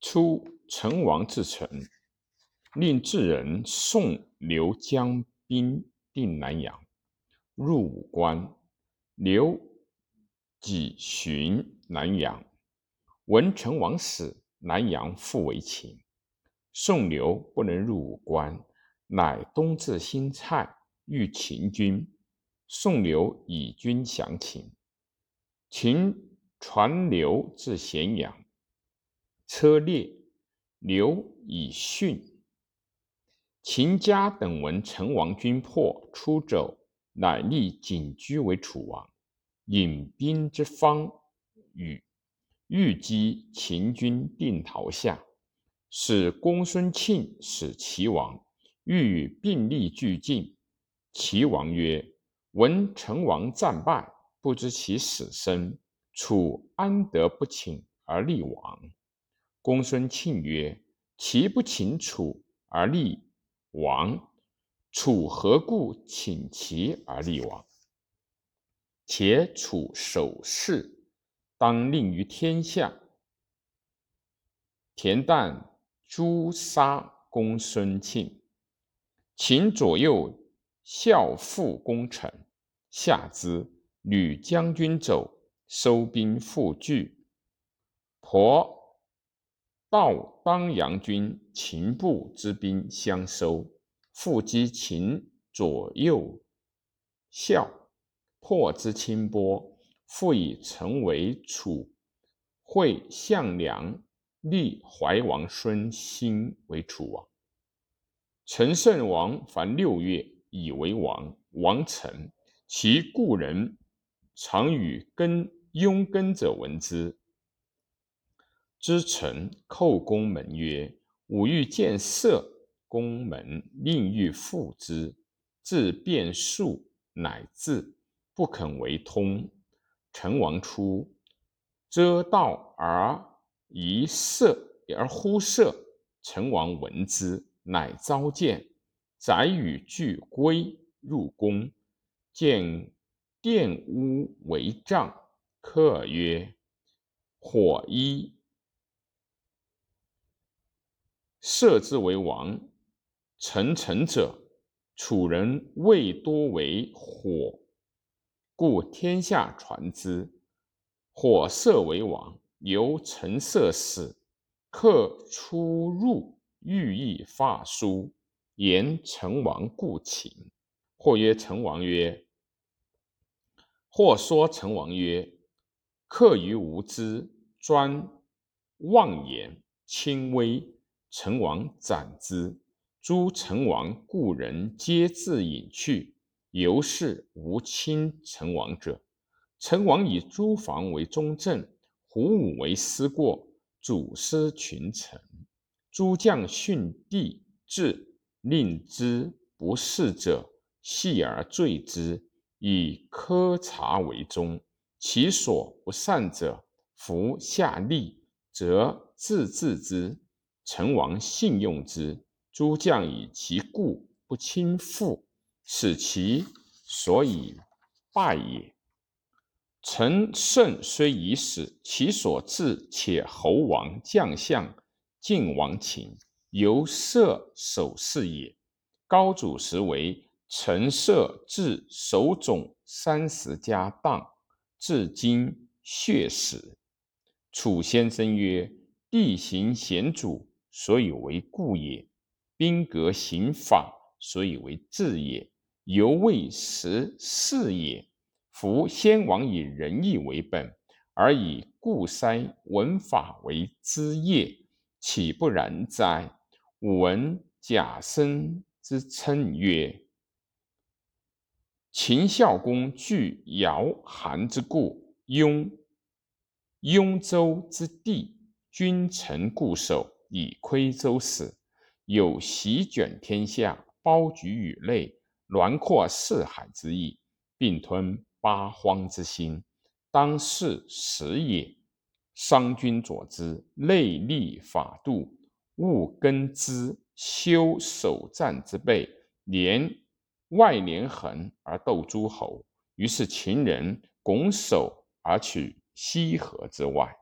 初，成王至陈，令智人宋刘将兵定南阳，入武关。刘己寻南阳，闻成王死，南阳复为秦。宋刘不能入武关，乃东至新蔡，遇秦军。宋刘以军降秦。秦传刘至咸阳，车裂，刘以殉。秦家等闻成王军破，出走，乃立景驹为楚王。引兵之方与欲击秦军，定陶下，使公孙庆使齐王，欲与并立俱进。齐王曰：“闻成王战败，不知其死生，楚安得不请而立王？”公孙庆曰：“齐不请楚而立王，楚何故请齐而立王？”且楚守势，当令于天下。田旦诛杀公孙庆，秦左右效父功臣，下之。吕将军走，收兵复拒。婆道当阳君秦部之兵相收，复击秦左右校。破之清波，复以陈为楚，会项梁，立怀王孙兴为楚王。陈胜王凡六月，以为王。王臣，其故人常与根拥根者闻之。之臣叩宫门曰：“吾欲见色。”宫门令欲复之，自变数，乃至。不肯为通。成王出，遮道而一色，而忽色。成王闻之，乃召见，载与俱归，入宫，见殿屋为帐，客曰：“火一射之为王。成臣者，楚人未多为火。”故天下传之，火色为王，由陈色死。客出入，欲意发书，言成王故请。或曰成王曰，或说成王曰：客于无知，专妄言，轻微。成王斩之。诸成王故人皆自隐去。由是无亲成王者。成王以诸房为中正，胡武为司过，主司群臣。诸将训帝至，令之不事者，细而罪之，以苛察为宗。其所不善者，服下吏，则自治之。成王信用之，诸将以其故不亲附。使其所以败也。陈胜虽已死，其所至且侯王将相晋王秦，由射守势也。高祖时为陈涉至守冢三十家当，至今血死。楚先生曰：“地形险阻，所以为故也；兵革刑法，所以为治也。”犹未识事也。夫先王以仁义为本，而以固塞文法为之业，岂不然哉？吾闻贾生之称曰：“秦孝公据尧韩之故，雍雍州之地，君臣固守，以窥周史，有席卷天下，包举宇内。”栾阔四海之意，并吞八荒之心，当是时也。商君佐之，内立法度，务根之修守战之备，连外连横而斗诸侯。于是秦人拱手而取西河之外。